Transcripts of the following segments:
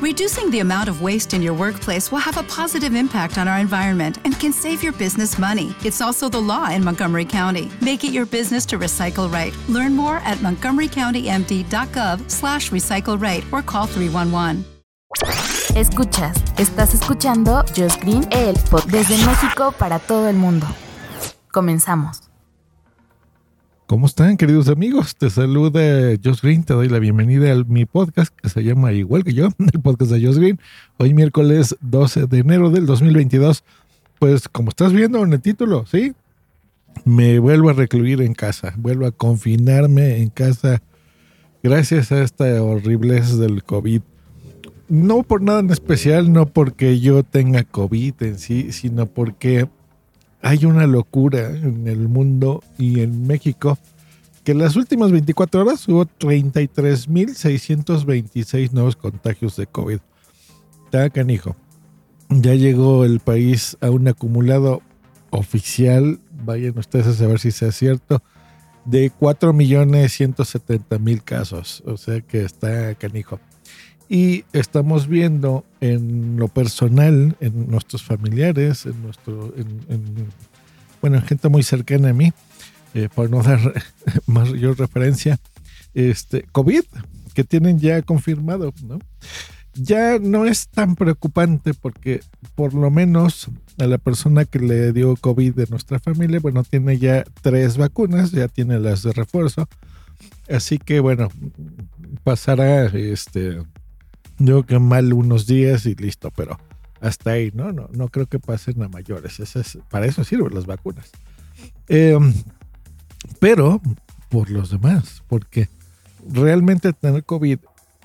Reducing the amount of waste in your workplace will have a positive impact on our environment and can save your business money. It's also the law in Montgomery County. Make it your business to recycle right. Learn more at montgomerycountymd.gov slash recycle right or call 311. Escuchas, estás escuchando Just Green, el desde México para todo el mundo. Comenzamos. ¿Cómo están, queridos amigos? Te saluda Josh Green, te doy la bienvenida a mi podcast que se llama igual que yo, el podcast de Josh Green. Hoy miércoles 12 de enero del 2022. Pues como estás viendo en el título, ¿sí? Me vuelvo a recluir en casa, vuelvo a confinarme en casa gracias a esta horriblez del COVID. No por nada en especial, no porque yo tenga COVID en sí, sino porque hay una locura en el mundo y en México que en las últimas 24 horas hubo 33.626 nuevos contagios de COVID. Está canijo. Ya llegó el país a un acumulado oficial, vayan ustedes a saber si sea cierto, de 4.170.000 casos. O sea que está canijo. Y estamos viendo en lo personal, en nuestros familiares, en nuestro, bueno, en gente muy cercana a mí, eh, por no dar mayor referencia, este, COVID, que tienen ya confirmado, ¿no? Ya no es tan preocupante porque por lo menos a la persona que le dio COVID de nuestra familia, bueno, tiene ya tres vacunas, ya tiene las de refuerzo. Así que bueno, pasará este yo que mal unos días y listo, pero hasta ahí, ¿no? No, no creo que pasen a mayores. es, para eso sirven las vacunas. Em, pero por los demás, porque realmente tener COVID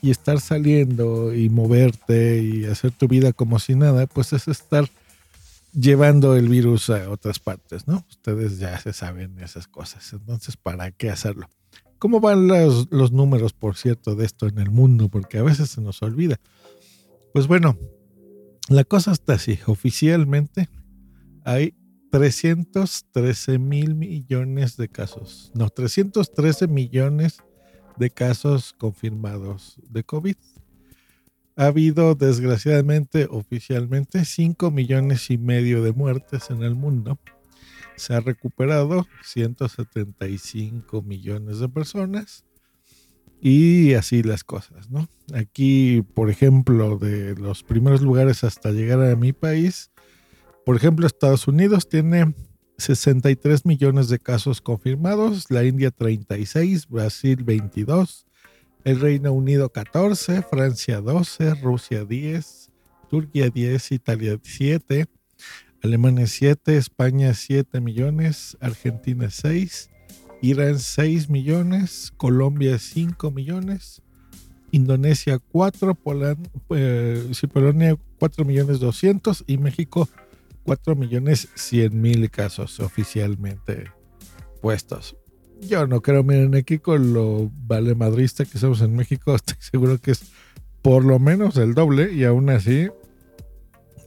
y estar saliendo y moverte y hacer tu vida como si nada, pues es estar llevando el virus a otras partes, ¿no? Ustedes ya se saben esas cosas. Entonces, ¿para qué hacerlo? ¿Cómo van los, números, por cierto, de esto en el mundo? Porque a veces se nos olvida. Pues bueno, la cosa está así. Oficialmente hay 313 mil millones de casos. No, 313 millones de casos confirmados de COVID. Ha habido, desgraciadamente, oficialmente, 5 millones y medio de muertes en el mundo se ha recuperado 175 millones de personas y así las cosas, ¿no? Aquí, por ejemplo, de los primeros lugares hasta llegar a mi país, por ejemplo, Estados Unidos tiene 63 millones de casos confirmados, la India 36, Brasil 22, el Reino Unido 14, Francia 12, Rusia 10, Turquía 10, Italia 7, Alemania 7, España 7 millones, Argentina 6, Irán 6 millones, Colombia 5 millones, Indonesia 4, eh, Polonia 4 millones 200 y México 4 millones 100 mil casos oficialmente puestos. Yo no creo, miren, aquí con lo vale madrista que somos en México, estoy seguro que es por lo menos el doble y aún así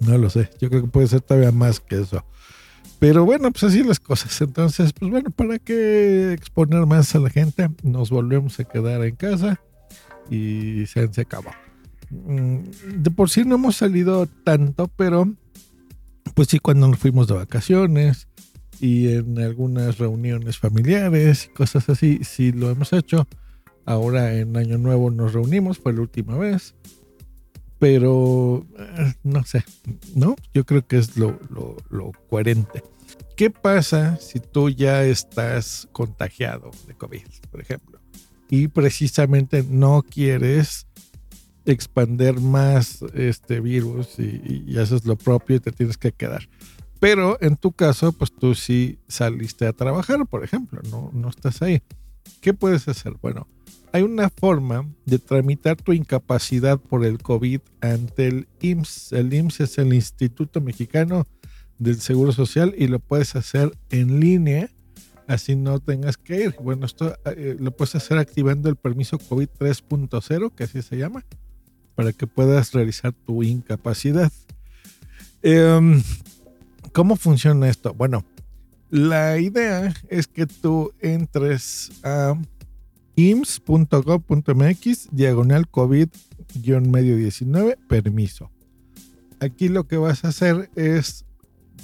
no lo sé. Yo creo que puede ser todavía más que eso. Pero bueno, pues así las cosas. Entonces, pues bueno, ¿para qué exponer más a la gente? Nos volvemos a quedar en casa y se, acabó. Mm, de por sí no hemos salido tanto, pero pues sí cuando nos fuimos de vacaciones y en algunas reuniones familiares y cosas así, sí lo hemos hecho. Ahora en Año Nuevo nos reunimos, fue la última vez pero eh, no sé, ¿no? Yo creo que es lo, coherente. ¿Qué pasa si tú ya estás contagiado de COVID, por ejemplo? Y precisamente no quieres expander más este virus y, haces lo propio y te tienes que quedar. Pero en tu caso, pues tú sí saliste a trabajar, por ejemplo, no, no estás ahí. ¿Qué puedes hacer? Bueno, hay una forma de tramitar tu incapacidad por el COVID ante el IMSS. El IMSS es el Instituto Mexicano del Seguro Social y lo puedes hacer en línea, así no tengas que ir. Bueno, esto eh, lo puedes hacer activando el permiso COVID 3.0, que así se llama, para que puedas realizar tu incapacidad. Em, ¿Cómo funciona esto? Bueno, la idea es que tú entres a ims.gov.mx, diagonal COVID medio 19, permiso. Aquí lo que vas a hacer es,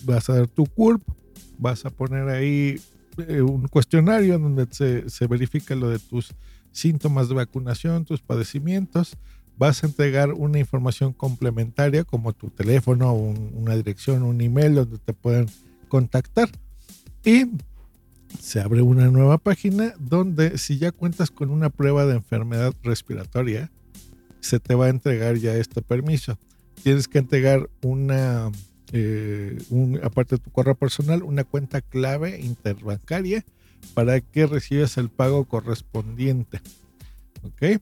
vas a dar tu CURP, vas a poner ahí eh, un cuestionario donde se, se verifica lo de tus síntomas de vacunación, tus padecimientos, vas a entregar una información complementaria como tu teléfono, una dirección, un email donde te pueden contactar. Y se abre una nueva página donde si ya cuentas con una prueba de enfermedad respiratoria, se te va a entregar ya este permiso. Tienes que entregar una, eh, aparte de tu correo personal, una cuenta clave interbancaria para que recibas el pago correspondiente. ¿Ok?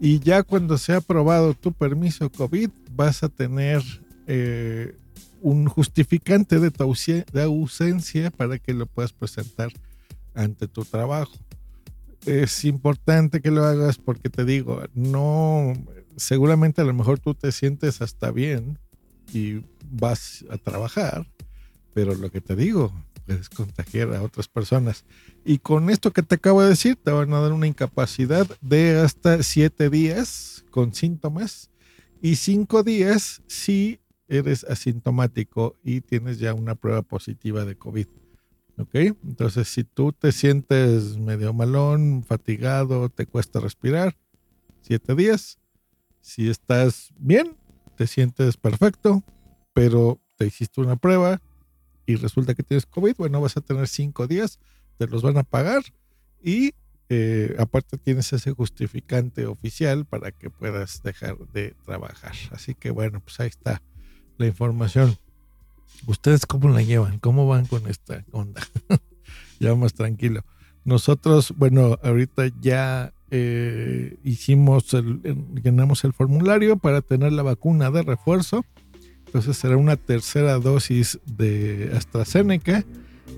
Y ya cuando sea aprobado tu permiso COVID, vas a tener eh, un justificante de tu ausencia para que lo puedas presentar ante tu trabajo. Es importante que lo hagas porque te digo, no, seguramente a lo mejor tú te sientes hasta bien y vas a trabajar, pero lo que te digo, puedes contagiar a otras personas. Y con esto que te acabo de decir, te van a dar una incapacidad de hasta siete días con síntomas y cinco días si eres asintomático y tienes ya una prueba positiva de COVID. ¿Ok? Entonces, si tú te sientes medio malón, fatigado, te cuesta respirar, siete días. Si estás bien, te sientes perfecto, pero te hiciste una prueba y resulta que tienes COVID, bueno, vas a tener cinco días, te los van a pagar y eh, aparte tienes ese justificante oficial para que puedas dejar de trabajar. Así que bueno, pues ahí está la información. ¿Ustedes cómo la llevan? ¿Cómo van con esta onda? ya más tranquilo. Nosotros, bueno, ahorita ya eh, hicimos, el, llenamos el formulario para tener la vacuna de refuerzo. Entonces será una tercera dosis de AstraZeneca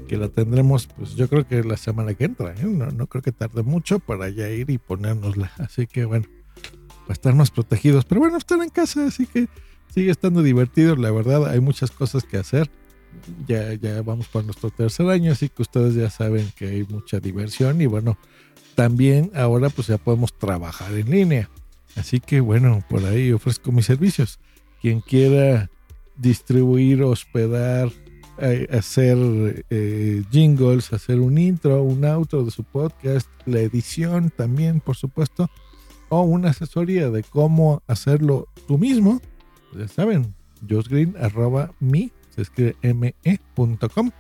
que la tendremos, pues yo creo que la semana que entra. ¿eh? No, no creo que tarde mucho para ya ir y ponérnosla. Así que bueno, para estar más protegidos. Pero bueno, estar en casa, así que sigue estando divertido, la verdad, hay muchas cosas que hacer. Ya, ya vamos por nuestro tercer año, así que ustedes ya saben que hay mucha diversión y bueno, también ahora pues ya podemos trabajar en línea. Así que bueno, por ahí ofrezco mis servicios. Quien quiera distribuir, hospedar, eh, hacer eh, jingles, hacer un intro, un outro de su podcast, la edición también, por supuesto, o una asesoría de cómo hacerlo tú mismo, ya saben, josgreen arroba mi, se escribe me.com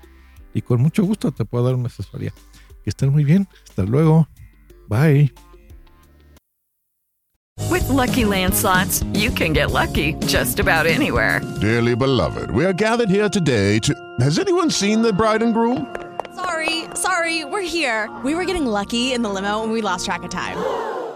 y con mucho gusto te puedo dar una asesoría. Que estén muy bien. Hasta luego. Bye. With lucky landslots, you can get lucky just about anywhere. Dearly beloved, we are gathered here today to. Has anyone seen the bride and groom? Sorry, sorry, we're here. We were getting lucky in the limo and we lost track of time.